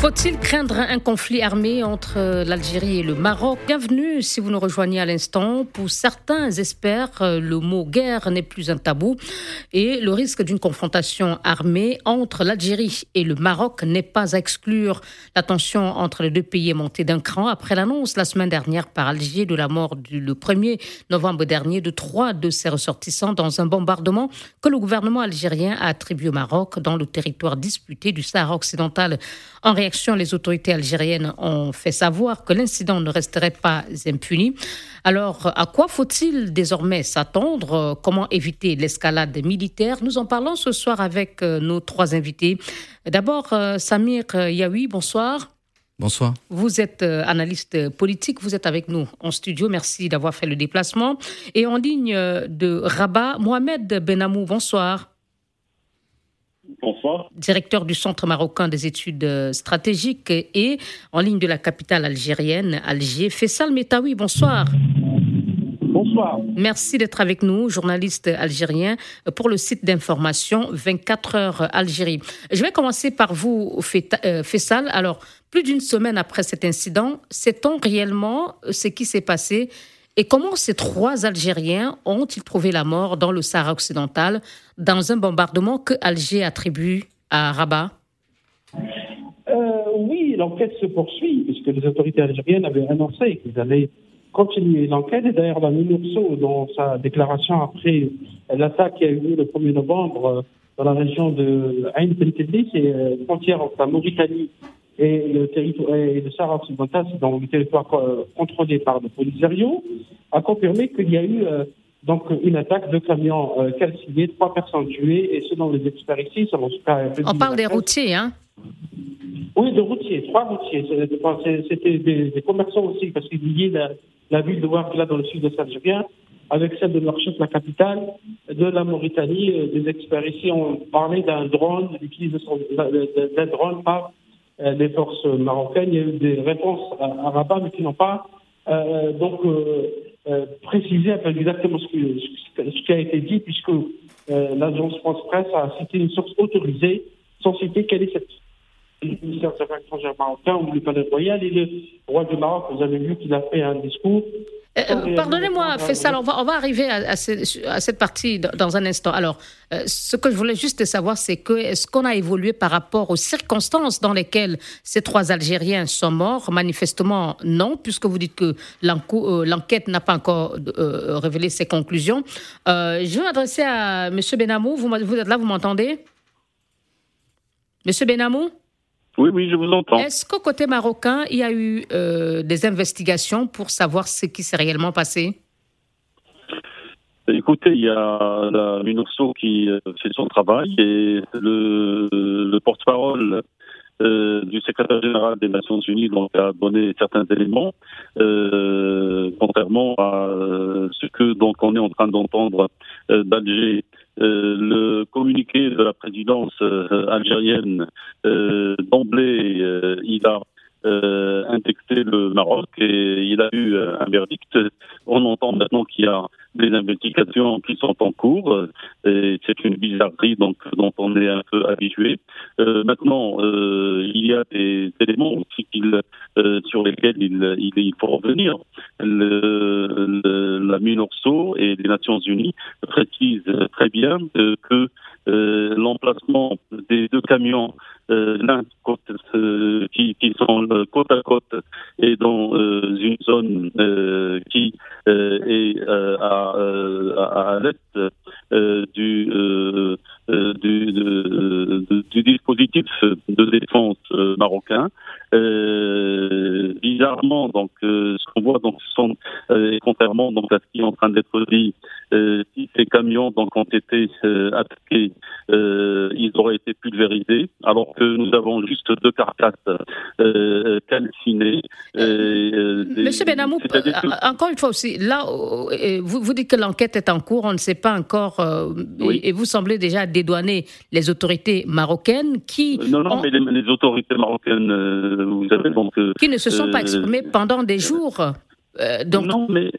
Faut-il craindre un conflit armé entre l'Algérie et le Maroc? Bienvenue si vous nous rejoignez à l'instant. Pour certains experts, le mot guerre n'est plus un tabou et le risque d'une confrontation armée entre l'Algérie et le Maroc n'est pas à exclure. La tension entre les deux pays est montée d'un cran après l'annonce la semaine dernière par Alger de la mort le 1er novembre dernier de trois de ses ressortissants dans un bombardement que le gouvernement algérien a attribué au Maroc dans le territoire disputé du Sahara occidental. En réaction, les autorités algériennes ont fait savoir que l'incident ne resterait pas impuni. Alors, à quoi faut-il désormais s'attendre? Comment éviter l'escalade militaire Nous en parlons ce soir avec nos trois invités. D'abord, Samir Yaoui, bonsoir. Bonsoir. Vous êtes analyste politique, vous êtes avec nous en studio. Merci d'avoir fait le déplacement. Et en ligne de Rabat, Mohamed Benamou, bonsoir. Bonsoir. Directeur du Centre marocain des études stratégiques et en ligne de la capitale algérienne, Alger. Fessal Metaoui, bonsoir. Bonsoir. Merci d'être avec nous, journaliste algérien pour le site d'information 24 heures Algérie. Je vais commencer par vous, Fessal. Alors, plus d'une semaine après cet incident, sait-on réellement ce qui s'est passé et comment ces trois Algériens ont-ils trouvé la mort dans le Sahara occidental dans un bombardement que Alger attribue à Rabat? Euh, Oui, l'enquête se poursuit puisque les autorités algériennes avaient annoncé qu'ils allaient continuer l'enquête. Et d'ailleurs, la MINURSO, dans sa déclaration après l'attaque qui a eu lieu le 1er novembre dans la région de Ain Pentedli, c'est frontière entre la Mauritanie et le territoire et le Sahara occidental, c'est dans le territoire contrôlé par le Polisario, a confirmé qu'il y a eu euh, donc une attaque de camions euh, calcinés, trois personnes tuées, et selon les experts ici, selon ce cas. On parle des routiers, hein Oui, de routiers, trois routiers. C'était des, des, commerçants aussi, parce qu'il y a la, la ville de Ouargla dans le sud de Algérien, avec celle de Nouakchott, la capitale, de la Mauritanie. Des experts ici ont parlé d'un drone, l'utilisation d'un drone par les forces marocaines. Il y a eu des réponses à, Rabat, mais qui n'ont pas euh, donc euh, euh, précisé exactement ce, qui a été dit, puisque l'agence France-Presse a cité une source autorisée, sans citer quelle est cette le ministère des Affaires étrangères marocain ou le palais royal et le roi du Maroc. Vous avez vu qu'il a fait un discours euh, Pardonnez-moi, Fessal, on va, on va arriver à, à, ce, à, cette partie dans un instant. Alors, euh, ce que je voulais juste savoir, c'est que est-ce qu'on a évolué par rapport aux circonstances dans lesquelles ces trois Algériens sont morts? Manifestement, non, puisque vous dites que l'enquête n'a pas encore euh, révélé ses conclusions. je vais m'adresser à M. Benamou. Vous, vous êtes là, vous m'entendez? Monsieur Benamou? Oui, oui, je vous entends. Est-ce qu'au côté marocain, il y a eu euh, des investigations pour savoir ce qui s'est réellement passé? Écoutez, il y a la qui fait son travail et le, le porte-parole euh, du secrétaire général des Nations Unies donc, a donné certains éléments, euh, contrairement à ce que donc on est en train d'entendre d'Alger euh, le communiqué de la présidence euh, algérienne, euh, d'emblée, il a euh, le Maroc et il a eu un verdict. On entend maintenant qu'il y a des investigations qui sont en cours et c'est une bizarrerie donc dont on est un peu habitué. Euh, maintenant, euh, il y a des éléments aussi sur lesquels il, faut revenir. La MINURSO et les Nations Unies précisent très bien que l'emplacement des deux camions euh, euh, qui, qui, sont euh, côte à côte et dans une zone qui est à, à, à l'est du, du, du, dispositif de défense marocain. bizarrement, donc, ce qu'on voit, donc, sont, contrairement donc, à ce qui est en train d'être dit, si ces camions donc, ont été attaqués, ils auraient été pulvérisés, alors que nous avons juste deux carcasses euh, calcinées. Euh, Monsieur Benamou, euh, encore une fois aussi, là, vous, vous dites que l'enquête est en cours, on ne sait pas encore, et, vous semblez déjà dédouaner les autorités marocaines qui... non, non, mais les, autorités marocaines, vous savez donc... qui ne se sont pas exprimées pendant des jours. donc, non, mais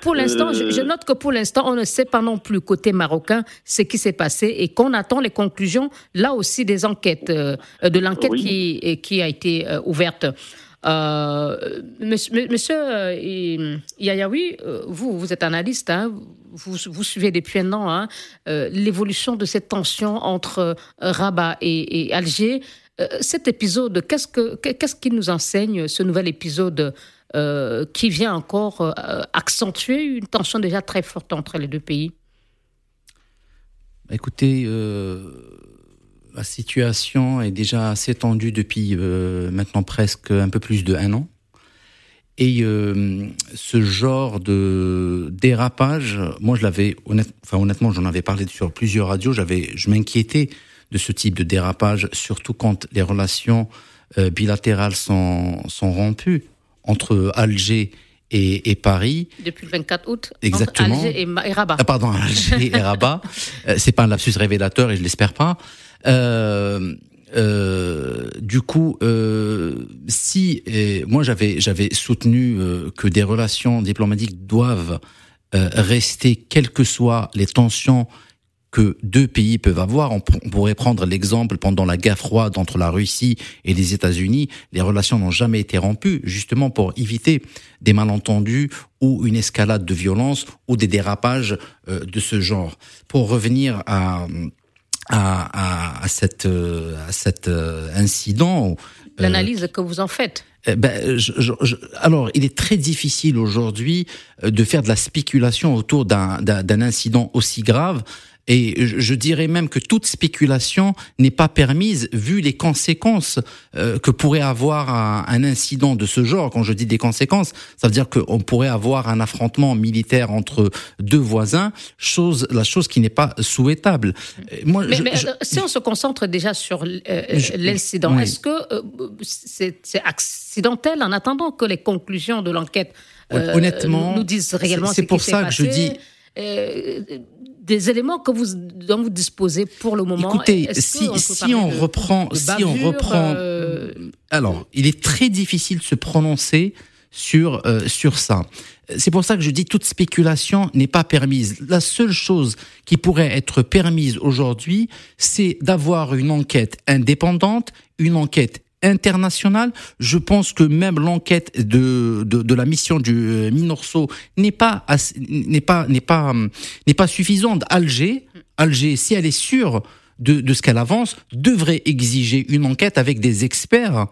pour, l'instant, je, note que pour l'instant, on ne sait pas non plus côté marocain ce qui s'est passé et qu'on attend les conclusions, là aussi, des enquêtes, de l'enquête qui, qui a été ouverte. monsieur, monsieur Yayaoui, vous, vous êtes analyste, hein, vous, vous, suivez depuis un an hein, l'évolution de cette tension entre Rabat et Alger. Euh, cet épisode, qu'est-ce que qu'est-ce qui nous enseigne ce nouvel épisode euh, qui vient encore euh, accentuer une tension déjà très forte entre les deux pays Écoutez, la situation est déjà assez tendue depuis maintenant presque un peu plus de un an. Et ce genre de dérapage, moi je l'avais, enfin honnêtement, j'en avais parlé sur plusieurs radios, j'avais, je m'inquiétais de ce type de dérapage, surtout quand les relations euh, bilatérales sont rompues entre Alger et, Paris. Depuis le 24 août. Exactement. Entre Alger et, Rabat. Ah, pardon, Alger et Rabat. Euh, c'est pas un lapsus révélateur et je l'espère pas. Euh, euh, du coup, euh, si moi j'avais j'avais soutenu que des relations diplomatiques doivent rester, quelles que soient les tensions que deux pays peuvent avoir. On, pourrait prendre l'exemple pendant la guerre froide entre la Russie et les États-Unis. Les relations n'ont jamais été rompues, justement pour éviter des malentendus ou une escalade de violence ou des dérapages euh, de ce genre. Pour revenir à à, à, cette, à cet euh, incident. Euh, L'analyse que vous en faites. Eh ben, je, je, alors, il est très difficile aujourd'hui de faire de la spéculation autour d'un incident aussi grave et je dirais même que toute spéculation n'est pas permise vu les conséquences euh, que pourrait avoir un, incident de ce genre. Quand je dis des conséquences, ça veut dire qu'on pourrait avoir un affrontement militaire entre deux voisins, chose, la chose qui n'est pas souhaitable. Moi, mais, euh, si on se concentre déjà sur euh, l'incident, est-ce que c'est accidentel en attendant que les conclusions de l'enquête honnêtement, nous disent réellement C'est pour ça que je dis des éléments que vous, dont vous disposez pour le moment. Écoutez, si, on, si on reprend, si on reprend, euh, alors il est très difficile de se prononcer sur euh, sur ça. C'est pour ça que je dis toute spéculation n'est pas permise. La seule chose qui pourrait être permise aujourd'hui, c'est d'avoir une enquête indépendante, une enquête international. Je pense que même l'enquête de, de, la mission du euh, Minorso n'est pas n'est pas n'est pas n'est pas suffisante. Alger, Alger, si elle est sûre de, de ce qu'elle avance, devrait exiger une enquête avec des experts.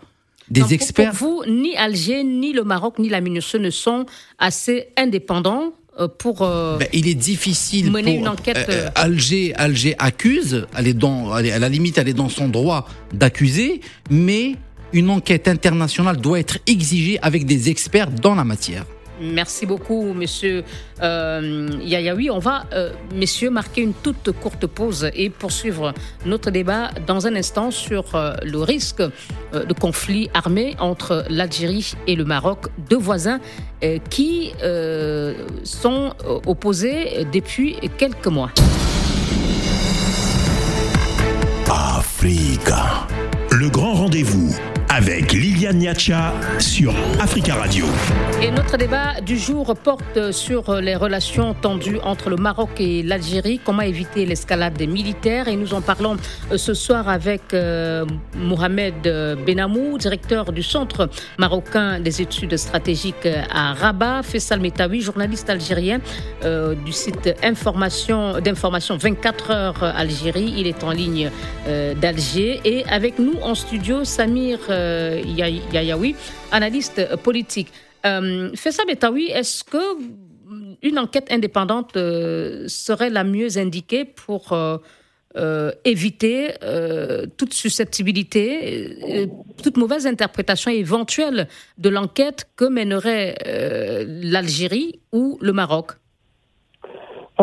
Des experts. Pour vous, ni Alger, ni le Maroc, ni la Minorso ne sont assez indépendants euh, pour euh, ben, il est difficile mener une enquête. Alger, Alger accuse, elle est dans, à la limite, elle est dans son droit d'accuser, mais une enquête internationale doit être exigée avec des experts dans la matière. Merci beaucoup, monsieur euh, Yayaoui. On va, euh, messieurs, marquer une toute courte pause et poursuivre notre débat dans un instant sur euh, le risque euh, de conflit armé entre l'Algérie et le Maroc, deux voisins qui sont opposés depuis quelques mois. Africa, le grand rendez-vous avec Liliane Niacha sur Africa Radio. Et notre débat du jour porte sur les relations tendues entre le Maroc et l'Algérie, comment éviter l'escalade des militaires. Et nous en parlons euh, ce soir avec euh, Mohamed Benamou, directeur du Centre marocain des études stratégiques à Rabat, Fessal Metawi, journaliste algérien euh, du site information d'information 24 heures Algérie. Il est en ligne d'Alger. Et avec nous en studio, Samir euh, Yayaoui, analyste politique. Euh, Fessa Betaoui, est-ce que une enquête indépendante euh, serait la mieux indiquée pour éviter toute susceptibilité, toute mauvaise interprétation éventuelle de l'enquête que mènerait l'Algérie ou le Maroc?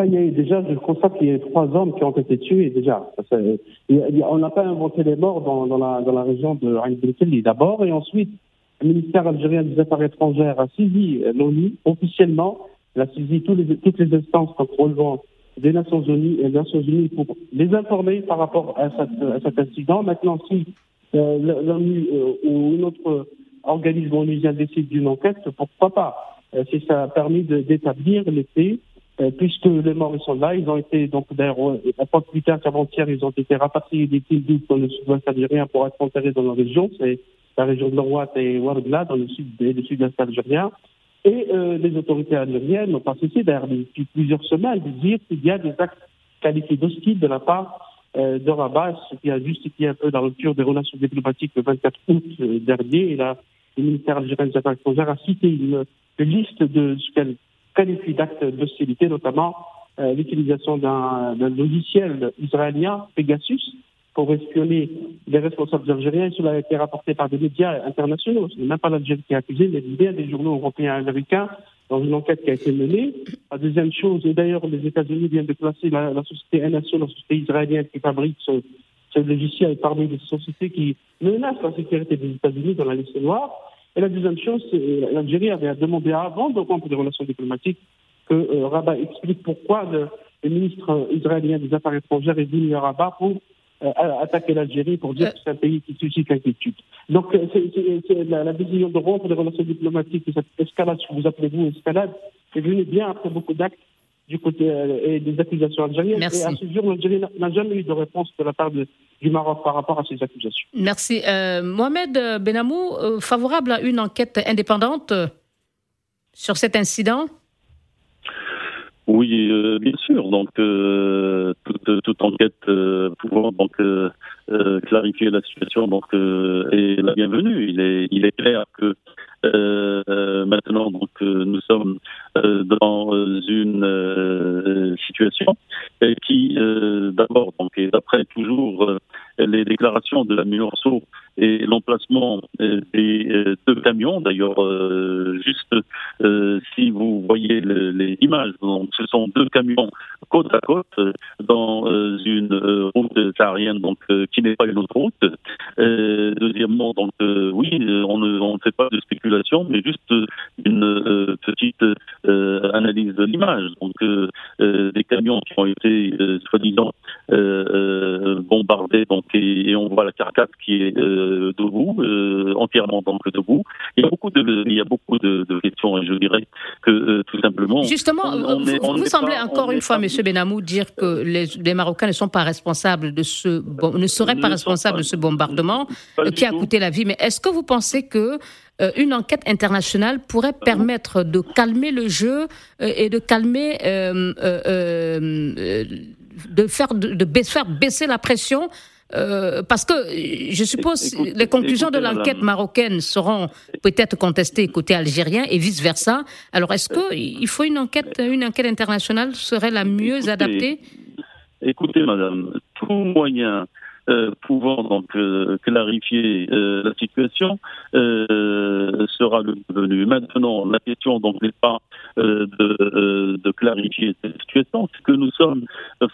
Il y a déjà, je constate qu'il y a trois hommes qui ont été tués déjà. on n'a pas inventé les morts dans, la, dans la région de Ain d'abord, et ensuite, le ministère algérien des Affaires étrangères a saisi l'ONU officiellement, il a saisi toutes les, toutes les instances relevant des Nations Unies et des Nations Unies pour les informer par rapport à, cet incident. Maintenant, si euh, l'ONU euh, ou un autre organisme onusien décide d'une enquête, pourquoi pas? Ça a permis d'établir les faits euh, puisque les morts sont là. Ils ont été, donc, d'ailleurs, pas plus tard qu'avant-hier, ils ont été rapatriés des îles dans le sud-ouest algérien pour être enterrés dans la région. C'est la région de Norwat et Ouargla, dans le sud le sud-est algérien. Et euh, les autorités algériennes n'ont pas d'ailleurs, depuis plusieurs semaines, de dire qu'il y a des actes qualifiés d'hostiles de la part euh, de Rabat, ce qui a justifié un peu la rupture des relations diplomatiques le 24 août euh, dernier. Et là, le ministère algérien des Affaires étrangères a cité une liste de ce qu'elle qualifie d'actes d'hostilité, notamment euh, l'utilisation d'un logiciel israélien, Pegasus, pour espionner les responsables algériens. Cela a été rapporté par des médias internationaux. Ce n'est même pas l'Algérie qui est accusée, mais bien des journaux européens et américains dans une enquête qui a été menée. La deuxième chose, et d'ailleurs les États-Unis viennent de classer la, société NSO, la société israélienne qui fabrique ce, ce logiciel parmi les sociétés qui menacent la sécurité des États-Unis dans la liste noire. Et la deuxième chose, c'est l'Algérie avait demandé avant de rompre des relations diplomatiques que euh, Rabat explique pourquoi le, ministre israélien des Affaires étrangères est venu à Rabat pour euh, attaquer l'Algérie pour dire que c'est un pays qui suscite l'inquiétude. Donc euh, c'est la, la, décision de rompre des relations diplomatiques, cette escalade, ce que vous appelez vous escalade, est venue bien après beaucoup d'actes du côté euh, et des accusations algériennes. Merci. Et à ce jour, l'Algérie n'a jamais eu de réponse de la part de, du Maroc par rapport à ces accusations. Merci. Euh, Mohamed Benamou, euh, favorable à une enquête indépendante sur cet incident? Oui, bien sûr. Donc, toute, toute, enquête pouvant donc clarifier la situation donc est la bienvenue. Il est, il est clair que euh, maintenant, donc, euh, nous sommes euh, dans une situation qui, d'abord, donc, et d'après toujours les déclarations de la MINURSO et l'emplacement des deux camions. D'ailleurs, juste si vous voyez les images, donc, ce sont deux camions côte à côte dans une route saharienne, donc qui n'est pas une autre route. deuxièmement, donc oui, on ne, on fait pas de spéculation mais juste une euh, petite euh, analyse de l'image. Donc, euh, des camions qui ont été soi-disant bombardés, donc et, on voit la carcasse qui est debout, entièrement donc debout. Il y a beaucoup de, il y a beaucoup de, questions et je dirais que tout simplement. Justement, vous, semblez encore une fois, Monsieur Benamou, dire que les, Marocains ne sont pas responsables de ce, ne seraient pas responsables de ce bombardement qui a coûté la vie. Mais est-ce que vous pensez que euh, une enquête internationale pourrait permettre de calmer le jeu euh, et de calmer, euh, de faire, de, faire baisser la pression parce que je suppose les conclusions de l'enquête marocaine seront peut-être contestées côté algérien et vice versa. Alors est-ce que il faut une enquête, une enquête internationale serait la mieux adaptée? Écoutez, madame, tout moyen euh, pouvant donc euh, clarifier euh, la situation sera le venu. Maintenant, la question donc n'est pas de, de, clarifier cette situation, c'est que nous sommes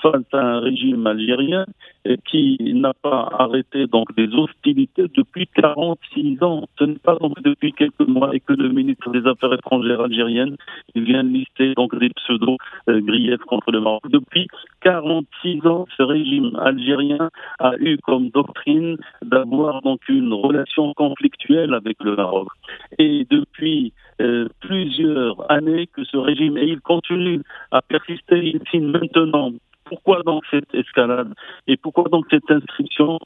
face à un régime algérien qui n'a pas arrêté donc des hostilités depuis 46 ans. Ce n'est pas donc depuis quelques mois et que le ministre des Affaires étrangères algérienne vient de lister donc des pseudo griefs contre le Maroc. Depuis 46 ans, ce régime algérien a eu comme doctrine d'avoir donc une relation conflictuelle avec le Maroc. Et depuis euh, plusieurs années que ce régime, et il continue à persister ici maintenant. Pourquoi donc cette escalade? Et pourquoi donc cette inscription?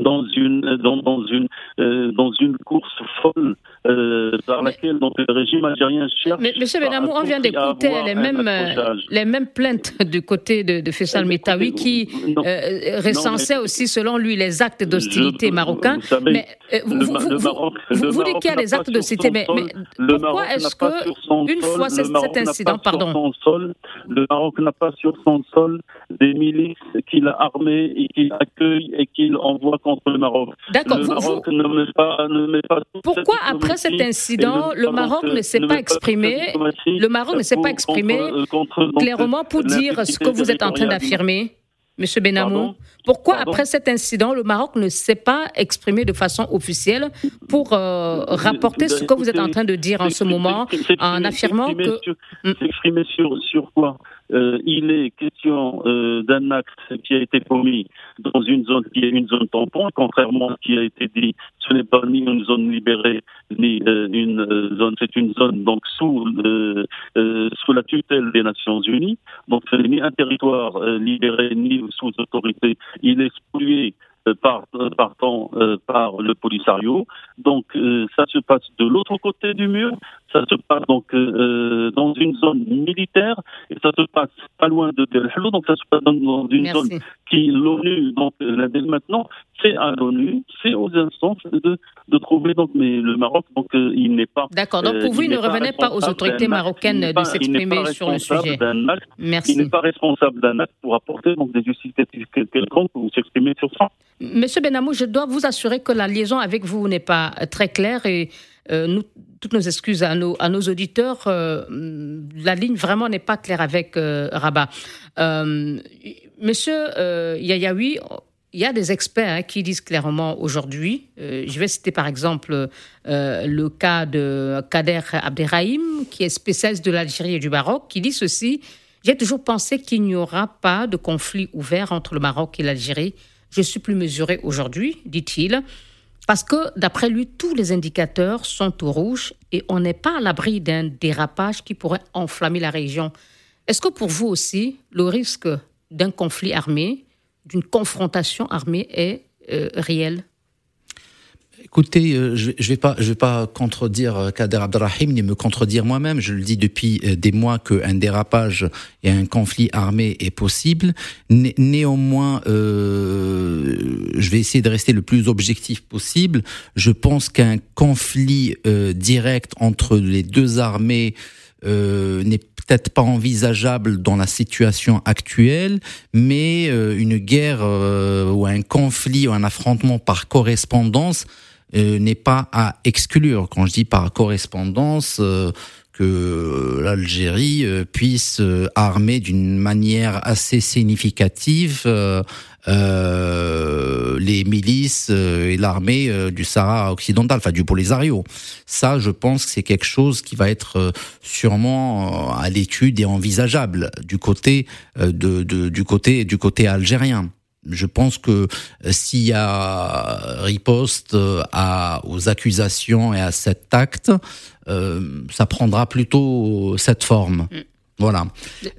Dans une dans, dans une euh, dans une course folle euh, par laquelle donc le régime algérien cherche. Mais, Monsieur Benamou, on vient d'écouter les mêmes euh, les mêmes plaintes du côté de, de Faisal Metawi qui euh, recensait aussi selon lui les actes d'hostilité marocains. mais vous, vous, vous, dites qu'il y a des actes d'hostilité, mais, mais pourquoi est-ce que une fois cet incident, pardon, sol, le Maroc n'a pas sur son sol des milices qu'il a armées et qu'il accueille et qu'il envoie contre le Maroc. D'accord. Pourquoi après cet incident, le, Maroc ne s'est pas exprimé? Le Maroc ne s'est pas exprimé. clairement pour dire ce que vous êtes en train d'affirmer Monsieur Benamou, pourquoi après cet incident, le Maroc ne s'est pas exprimé de façon officielle pour euh, rapporter ce que vous êtes en train de dire en ce moment, en affirmant que... S'exprimer sur, sur quoi? Euh, il est question euh, d'un acte qui a été commis dans une zone qui est une zone tampon, contrairement à ce qui a été dit, ce n'est pas ni une zone libérée, ni une zone, c'est une zone donc sous sous la tutelle des Nations Unies. Donc ce n'est ni un territoire libéré ni sous autorité. Il est euh, par, euh, partant euh, par le Polisario. Donc ça se passe de l'autre côté du mur, ça se passe donc dans une zone militaire et ça se passe pas loin de Del donc ça se passe dans, une zone qui l'ONU donc maintenant c'est à l'ONU, c'est aux instances de, de trouver donc mais le Maroc donc il n'est pas D'accord. Donc pour vous il, ne revenait pas aux autorités marocaines de s'exprimer sur le sujet. Merci. Il n'est pas responsable d'un acte pour apporter donc des justificatifs quelconques ou s'exprimer sur ça. Monsieur Benamou, je dois vous assurer que la liaison avec vous n'est pas très claire et euh, toutes nos excuses à nos, auditeurs. Euh, la ligne vraiment n'est pas claire avec euh, Rabat. monsieur Yayaoui, il y a des experts hein, qui disent clairement aujourd'hui, je vais citer par exemple le cas de Kader Abderrahim, qui est spécialiste de l'Algérie et du Maroc, qui dit ceci. J'ai toujours pensé qu'il n'y aura pas de conflit ouvert entre le Maroc et l'Algérie je suis plus mesuré aujourd'hui, dit-il, parce que d'après lui, tous les indicateurs sont au rouge et on n'est pas à l'abri d'un dérapage qui pourrait enflammer la région. Est-ce que pour vous aussi, le risque d'un conflit armé, d'une confrontation armée est euh, réel? Écoutez, euh, je ne vais pas, je vais pas contredire euh, Kader Abdrahim ni me contredire moi-même. Je le dis depuis euh, des mois qu'un dérapage et un conflit armé est possible. néanmoins, je vais essayer de rester le plus objectif possible. Je pense qu'un conflit direct entre les deux armées n'est peut-être pas envisageable dans la situation actuelle, mais une guerre ou un conflit ou un affrontement par correspondance euh, n'est pas à exclure. Quand je dis par correspondance, euh, que l'Algérie euh, puisse armer d'une manière assez significative les milices et l'armée du Sahara occidental, enfin du Polisario. Ça, je pense que c'est quelque chose qui va être sûrement à l'étude et envisageable du côté de, du côté du côté algérien je pense que euh, s'il y a riposte euh, à, aux accusations et à cet acte, euh, ça prendra plutôt cette forme. Mm. Voilà.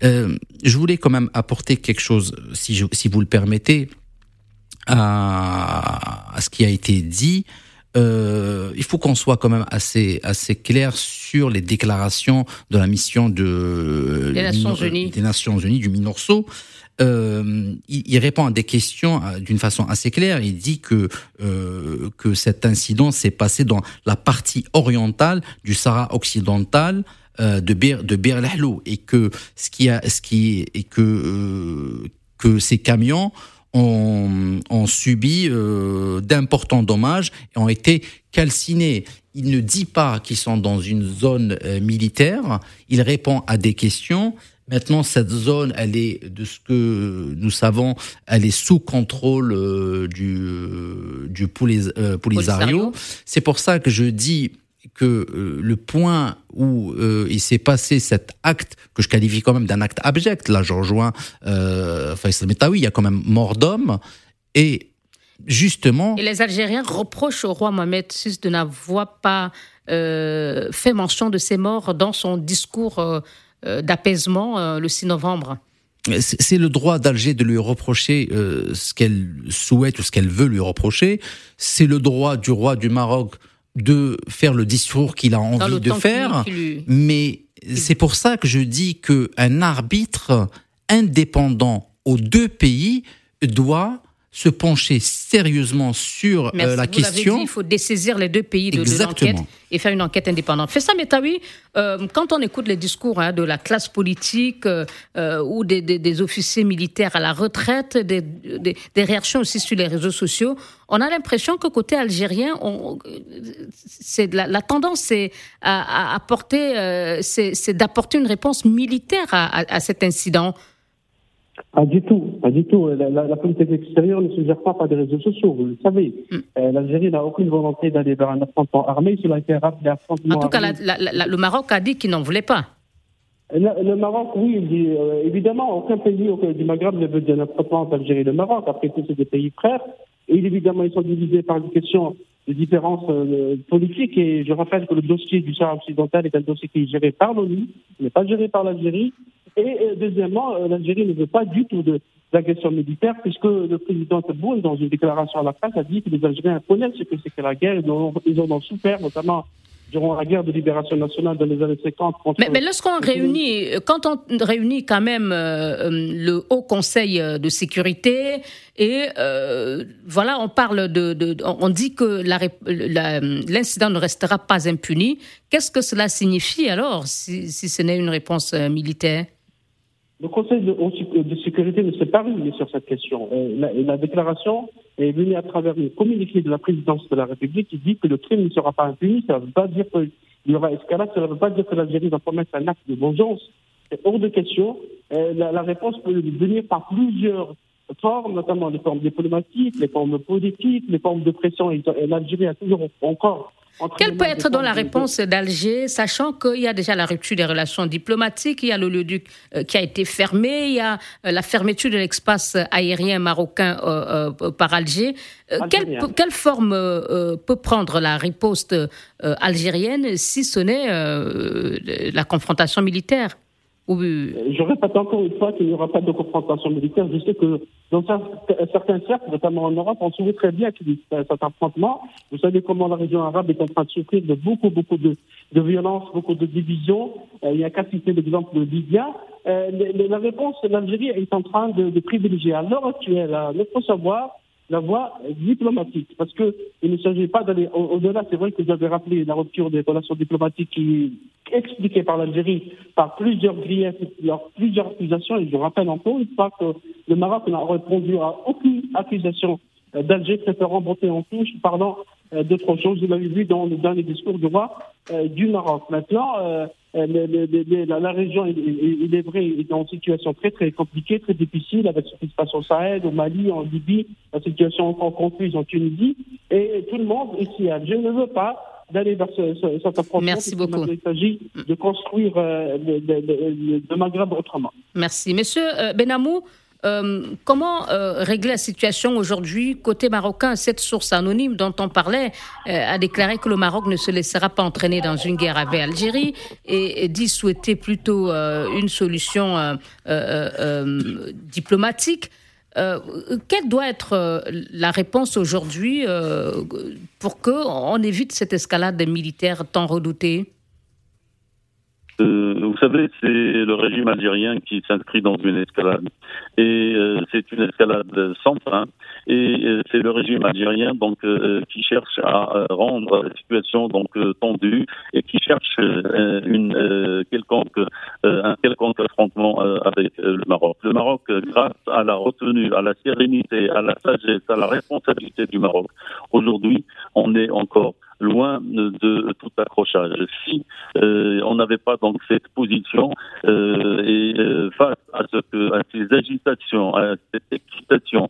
Euh, je voulais quand même apporter quelque chose, si, je, si vous le permettez, à, à, ce qui a été dit. Euh, il faut qu'on soit quand même assez assez clair sur les déclarations de la mission de des Nations Unies, des Nations Unies du Minorso euh, il, répond à des questions euh, d'une façon assez claire. Il dit que euh, que cet incident s'est passé dans la partie orientale du Sahara occidental de Bir de et que ce qui a ce qui et que que ces camions ont, ont subi d'importants dommages et ont été calcinés. Il ne dit pas qu'ils sont dans une zone militaire. Il répond à des questions Maintenant, cette zone, elle est, de ce que nous savons, elle est sous contrôle euh, du, euh, du euh, Polisario. C'est pour ça que je dis que le point où il s'est passé cet acte, que je qualifie quand même d'un acte abject, là je rejoins euh, Faisal Metawi, il y a quand même mort d'homme, et justement... Et les Algériens reprochent au roi Mohamed VI de n'avoir pas fait mention de ces morts dans son discours euh, d'apaisement euh, le 6 novembre. C'est le droit d'Alger de lui reprocher euh, ce qu'elle souhaite ou ce qu'elle veut lui reprocher. C'est le droit du roi du Maroc de faire le discours qu'il a envie de faire. Mais c'est pour ça que je dis qu'un arbitre indépendant aux deux pays doit se pencher sérieusement sur euh, la question. Dit, il faut dessaisir les deux pays de, l'enquête et faire une enquête indépendante. Fait ça, oui, euh, quand on écoute les discours hein, de la classe politique euh, ou des, des, officiers militaires à la retraite, des, des, réactions aussi sur les réseaux sociaux, on a l'impression que côté algérien, on, la, la, tendance c'est à, apporter, c'est d'apporter une réponse militaire à, à, à cet incident. Pas du tout, pas du tout. La, politique extérieure ne se gère pas par des réseaux sociaux, vous le savez. Mm. Euh, L'Algérie n'a aucune volonté d'aller vers un affrontement armé. Cela a été rappelé En tout cas, le Maroc a dit qu'il n'en voulait pas. Le, Maroc, oui, euh, évidemment, aucun pays du Maghreb ne veut d'un affrontement d'Algérie et le Maroc. Après tout, c'est des pays frères. Et évidemment, ils sont divisés par des questions de différences euh, politiques. Et je rappelle que le dossier du Sahara occidental est un dossier qui est géré par l'ONU, n'est pas géré par l'Algérie. Et euh, deuxièmement, l'Algérie ne veut pas du tout de d'agression militaire, puisque le président Tebboune, dans une déclaration à la presse, a dit que les Algériens connaissent ce que c'est que la guerre, ils ont, ils en ont souffert, notamment durant la guerre de libération nationale dans les années 50. mais, mais lorsqu'on réunit, quand on réunit quand même euh, le Haut Conseil de sécurité et euh, voilà, on parle de, de, on dit que l'incident ne restera pas impuni. Qu'est-ce que cela signifie alors, si, si ce n'est une réponse euh, militaire? Le Conseil de, sécurité ne s'est pas réuni sur cette question. La, la, déclaration est venue à travers une communiqué de la présidence de la République qui dit que le crime ne sera pas impuni. Ça ne veut pas dire qu'il y aura escalade, ça ne veut pas dire que l'Algérie va commettre un acte de vengeance. C'est hors de question. La, la, réponse peut venir par plusieurs formes, notamment les formes diplomatiques, les formes politiques, les formes de pression. L'Algérie a toujours encore quelle peut être dans la réponse d'Alger, sachant qu'il y a déjà la rupture des relations diplomatiques, il y a le lieu euh, qui a été fermé, il y a euh, la fermeture de l'espace aérien marocain euh, par Alger. Quelle, quelle, forme peut prendre la riposte algérienne si ce n'est la confrontation militaire? Je répète encore une fois qu'il n'y aura pas de confrontation militaire. Je sais que dans certains cercles, notamment en Europe, on se très bien qu'il y ait cet affrontement. Vous savez comment la région arabe est en train de souffrir de beaucoup, beaucoup de, de violence, beaucoup de divisions. Euh, il y a qu'à citer l'exemple de Libya. Euh, la réponse l'Algérie est en train de, de privilégier à l'heure actuelle, il faut savoir, la voie diplomatique. Parce qu'il ne s'agit pas d'aller au-delà. C'est vrai que vous avez rappelé la rupture des relations diplomatiques qui est expliquée par l'Algérie par plusieurs griefs, plusieurs accusations. Et je rappelle encore une fois que le Maroc n'a répondu à aucune accusation d'Alger, préférant monter en touche, parlant euh, d'autres choses. Vous l'avez vu dans le dernier discours du roi euh, du Maroc. Maintenant, euh, la, région, il, est vrai, est dans une situation très très compliquée, très difficile, avec ce qui se passe au Sahel, au Mali, en Libye, la situation encore confuse en Tunisie. Et tout le monde ici, je ne veux pas d'aller vers ce, cet affrontement. Merci beaucoup. Il s'agit de construire le, Maghreb autrement. Merci. Monsieur Benamou, euh, comment euh, régler la situation aujourd'hui côté marocain Cette source anonyme dont on parlait euh, a déclaré que le Maroc ne se laissera pas entraîner dans une guerre avec l'Algérie et, dit souhaiter plutôt une solution diplomatique. quelle doit être la réponse aujourd'hui pour qu'on évite cette escalade militaire tant redoutée euh, vous savez, c'est le régime algérien qui s'inscrit dans une escalade. Et euh, c'est une escalade sans fin. Et euh, c'est le régime algérien donc qui cherche à rendre la situation donc tendue et qui cherche une quelconque un quelconque affrontement avec le Maroc. Le Maroc, grâce à la retenue, à la sérénité, à la sagesse, à la responsabilité du Maroc, aujourd'hui, on est encore loin de tout accrochage. Si euh, on n'avait pas donc cette position euh, et euh, face à, ce que, à ces agitations, à cette excitation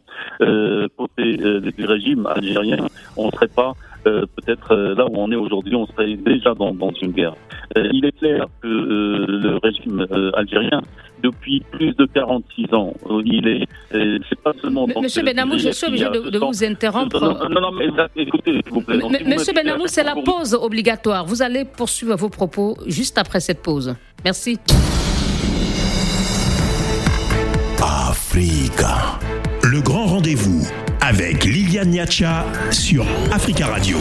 côté du régime algérien, on ne serait pas peut-être là où on est aujourd'hui, on serait déjà dans, dans une guerre. il est clair que le régime algérien depuis plus de 46 ans. Il est, c'est pas seulement. Monsieur Benamou, je suis obligé de, vous interrompre. Non, non, mais écoutez, s'il vous plaît. Monsieur Benamou, c'est la pause obligatoire. Vous allez poursuivre vos propos juste après cette pause. Merci. Africa. Le grand rendez-vous avec Liliane Niacha sur Africa Radio.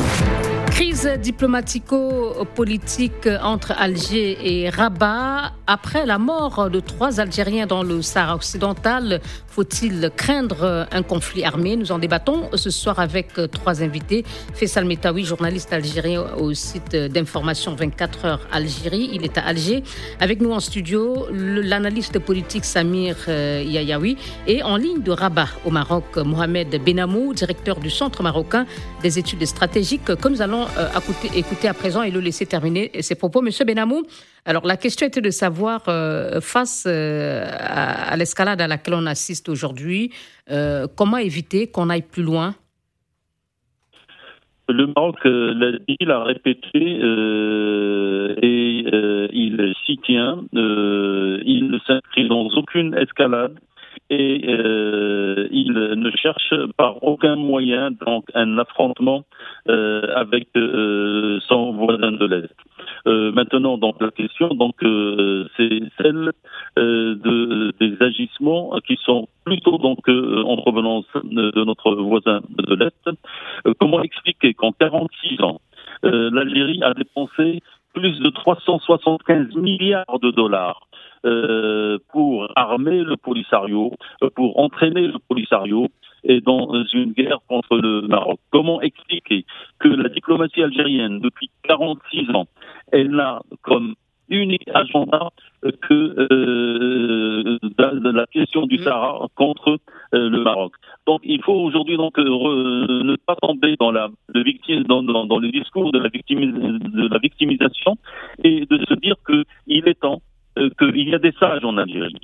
Crise diplomatico-politique entre Alger et Rabat. Après la mort de trois Algériens dans le Sahara occidental, faut-il craindre un conflit armé? Nous en débattons ce soir avec trois invités. Faisal Metawi, journaliste algérien au site d'information 24 heures Algérie. Il est à Alger. Avec nous en studio, l'analyste politique Samir euh, Yayaoui. Et en ligne de Rabat au Maroc, Mohamed Benamou, directeur du Centre marocain des études stratégiques que nous allons euh, écouter, à présent et le laisser terminer ses propos. Monsieur Benamou, alors la question était de savoir, euh, face euh, à, l'escalade à laquelle on assiste aujourd'hui, comment éviter qu'on aille plus loin? Le Maroc l'a dit, l'a répété et il s'y tient. il ne s'inscrit dans aucune escalade et il ne cherche par aucun moyen donc un affrontement avec son voisin de l'Est. Euh, maintenant, donc la question, donc euh, c'est celle euh, de, des agissements qui sont plutôt donc en provenance de notre voisin de l'Est. comment expliquer qu'en 46 ans, l'Algérie a dépensé plus de 375 milliards de dollars pour armer le Polisario, pour entraîner le Polisario et dans une guerre contre le Maroc. Comment expliquer que la diplomatie algérienne, depuis 46 ans, elle n'a comme unique agenda que euh, la question du Sahara contre euh, le Maroc? Donc il faut aujourd'hui donc euh, ne pas tomber dans la le victime, dans, dans, dans, le discours de la, de la victimisation et de se dire qu'il est temps euh, qu'il y a des sages en Algérie.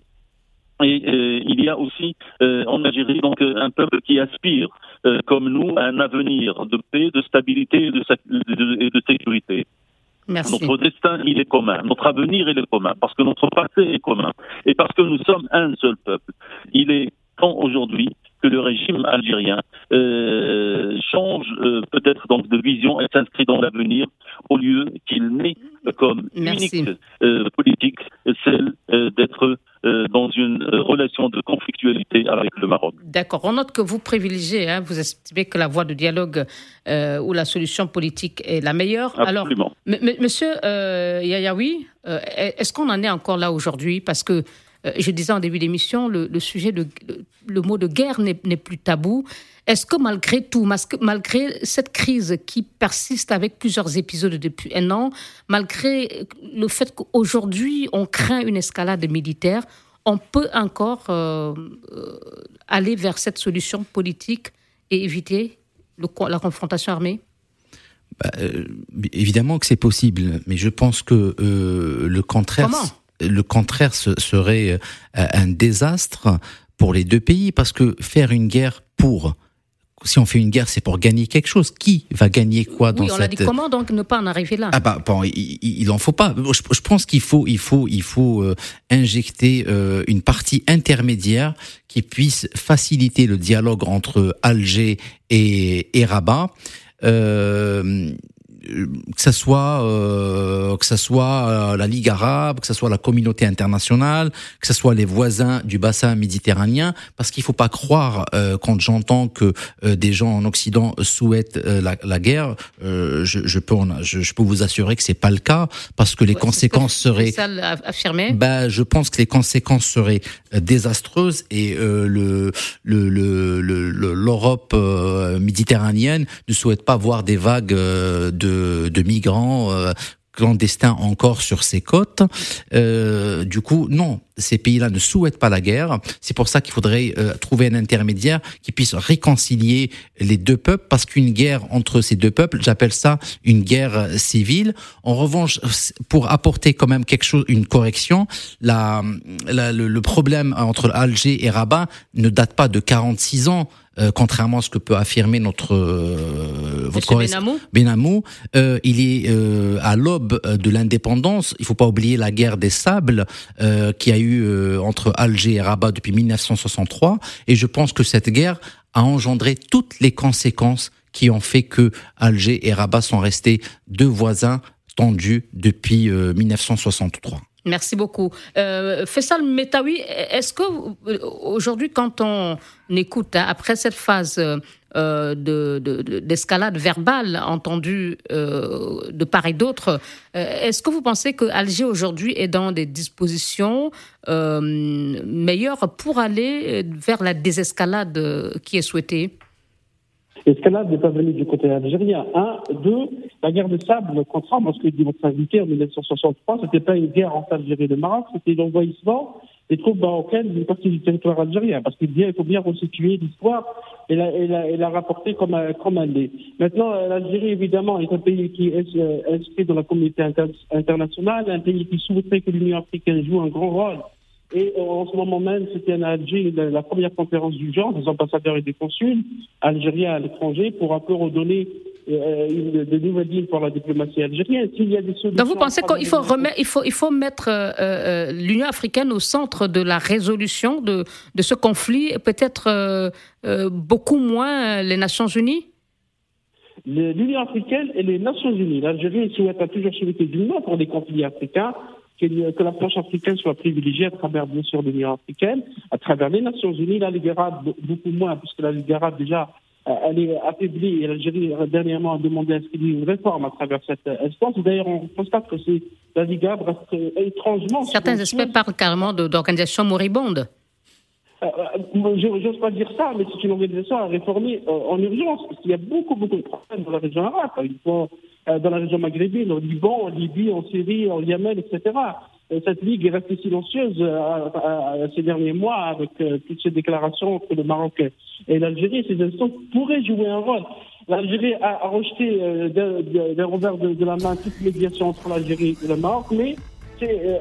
Et euh, il y a aussi euh, en Algérie donc un peuple qui aspire, euh, comme nous, à un avenir de paix, de stabilité et de, de, de sécurité. Merci. Notre destin, il est commun. Notre avenir, il est commun. Parce que notre passé est commun. Et parce que nous sommes un seul peuple. Il est temps aujourd'hui que le régime algérien euh, change euh, peut-être donc de vision et s'inscrit dans l'avenir au lieu qu'il n'ait comme unique euh, politique celle d'être dans une relation de conflictualité avec le Maroc. D'accord. On note que vous privilégiez, hein, vous estimez que la voie de dialogue ou la solution politique est la meilleure. Absolument. Alors, monsieur Yayaoui, est-ce qu'on en est encore là aujourd'hui? Parce que euh, je disais en début d'émission, le, sujet, de, le, mot de guerre n'est plus tabou. Est-ce que malgré tout, malgré cette crise qui persiste avec plusieurs épisodes depuis un an, malgré le fait qu'aujourd'hui on craint une escalade militaire, on peut encore euh, euh, aller vers cette solution politique et éviter la confrontation armée? Bah, Évidemment que c'est possible, mais je pense que le contraire le contraire serait euh, un désastre pour les deux pays parce que faire une guerre pour si on fait une guerre, c'est pour gagner quelque chose. Qui va gagner quoi dans oui, on cette... dit comment donc ne pas en arriver là? Ah bah bon, il, il en faut pas. Je, pense qu'il faut, il faut, il faut euh, injecter euh, une partie intermédiaire qui puisse faciliter le dialogue entre Alger et, et Rabat. Euh, que ça soit euh, que ça soit euh, la Ligue arabe, que ça soit la communauté internationale, que ça soit les voisins du bassin méditerranéen, parce qu'il faut pas croire euh, quand j'entends que euh, des gens en Occident souhaitent la, la, guerre, je, je, peux je, je, peux vous assurer que c'est pas le cas, parce que les conséquences seraient affirmé. Bah, je pense que les conséquences seraient désastreuses et le l'Europe le, méditerranéenne ne souhaite pas voir des vagues de de, migrants euh, clandestins encore sur ces côtes. Euh, du coup, non, ces pays-là ne souhaitent pas la guerre. C'est pour ça qu'il faudrait euh, trouver un intermédiaire qui puisse réconcilier les deux peuples, parce qu'une guerre entre ces deux peuples, j'appelle ça une guerre civile. En revanche, pour apporter quand même quelque chose, une correction, la, le, problème entre Alger et Rabat ne date pas de 46 ans. Euh, contrairement à ce que peut affirmer notre euh, votre Benamou, Benamou euh, il est euh, à l'aube de l'indépendance. Il faut pas oublier la guerre des sables qui a eu entre Alger et Rabat depuis 1963. Et je pense que cette guerre a engendré toutes les conséquences qui ont fait que Alger et Rabat sont restés deux voisins tendus depuis 1963. Merci beaucoup. Euh, Faisal Metawi, est-ce que euh, aujourd'hui, quand on écoute, hein, après cette phase euh, d'escalade de, verbale entendue euh, de part et d'autre, est-ce que vous pensez que Alger aujourd'hui est dans des dispositions meilleures pour aller vers la désescalade qui est souhaitée? L'escalade n'est pas venue du côté algérien. Un, deux, la guerre de sable, contrairement à ce que dit votre invité en 1963, c'était pas une guerre entre Algérie et le Maroc, c'était l'envahissement des troupes marocaines d'une partie du territoire algérien. Parce qu'il faut bien resituer l'histoire et la, et, la, et la rapporter comme, comme elle est. Maintenant, l'Algérie, évidemment, est un pays qui est euh, inscrit dans la communauté internationale, un pays qui souhaiterait que l'Union africaine joue un grand rôle et euh, en ce moment même, c'était en Alger la, première conférence du genre des ambassadeurs et des consuls algériens à l'étranger pour un peu redonner euh, de nouvelles lignes pour la diplomatie algérienne. S'il y a des solutions. Donc vous pensez qu'il faut remettre, il faut, il faut mettre euh, euh, l'Union africaine au centre de la résolution de, de ce conflit, peut-être beaucoup moins les Nations Unies? L'Union africaine et les Nations Unies. L'Algérie souhaite toujours souhaité du moins pour des conflits africains que, que l'approche africaine soit privilégiée à travers, bien sûr, l'Union africaine, à travers les Nations Unies, la Ligue arabe, beaucoup moins, puisque la Ligue arabe, déjà, euh, elle est affaiblie et l'Algérie dernièrement a demandé à ce qu'il y ait une réforme à travers cette instance. D'ailleurs, on constate que la Ligue arabe reste étrangement. Certains aspects parlent carrément d'organisation moribonde. Euh, euh J'ose pas dire ça, mais c'est une organisation à réformer euh, en urgence, parce qu'il y a beaucoup, beaucoup de problèmes dans la région arabe. Faut, euh, dans la région maghrébine, au Liban, en Libye, en Syrie, en Yémen, etc. Cette ligue est restée silencieuse ces derniers mois avec toutes ces déclarations entre le Maroc et l'Algérie. Ces instances pourraient jouer un rôle. L'Algérie a, rejeté d'un revers de, de, la main toute médiation entre l'Algérie et le Maroc, mais euh,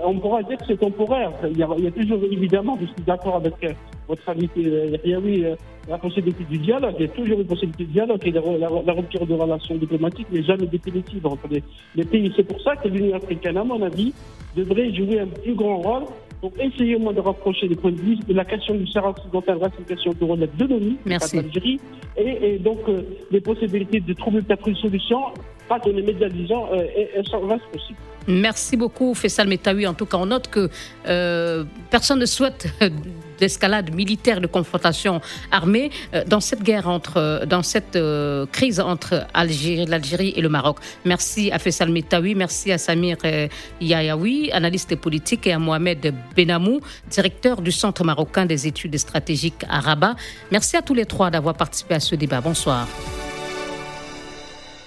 on pourra dire que c'est temporaire. Il y, a, il y, a, toujours, évidemment, je suis d'accord avec euh, votre ami Riaoui, euh, la possibilité du dialogue. Il y a toujours une possibilité de dialogue et la, rupture de relations diplomatiques n'est jamais définitive entre les, pays. C'est pour ça que l'Union africaine, à mon avis, devrait jouer un plus grand rôle pour essayer au moins de rapprocher les points de vue. La question du Sahara occidental reste une question de relève de l'ONU, l'Algérie, et, et, donc les possibilités de trouver peut-être une solution, pas possibles. Merci beaucoup, Fessal Metawi. En tout cas, on note que euh, personne ne souhaite d'escalade militaire, de confrontation armée euh, dans cette guerre entre, dans cette euh, crise entre Algérie, l'Algérie et le Maroc. Merci à Fessal Metawi, merci à Samir Yayaoui, analyste politique, et à Mohamed Benamou, directeur du Centre marocain des études stratégiques à Rabat. Merci à tous les trois d'avoir participé à ce débat. Bonsoir.